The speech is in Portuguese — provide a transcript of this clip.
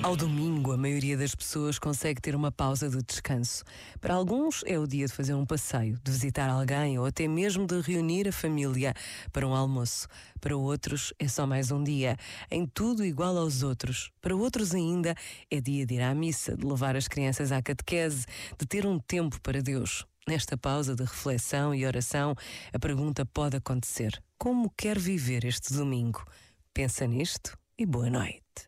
Ao domingo, a maioria das pessoas consegue ter uma pausa de descanso. Para alguns, é o dia de fazer um passeio, de visitar alguém ou até mesmo de reunir a família para um almoço. Para outros, é só mais um dia, em tudo igual aos outros. Para outros, ainda, é dia de ir à missa, de levar as crianças à catequese, de ter um tempo para Deus. Nesta pausa de reflexão e oração, a pergunta pode acontecer: como quer viver este domingo? Pensa nisto e boa noite.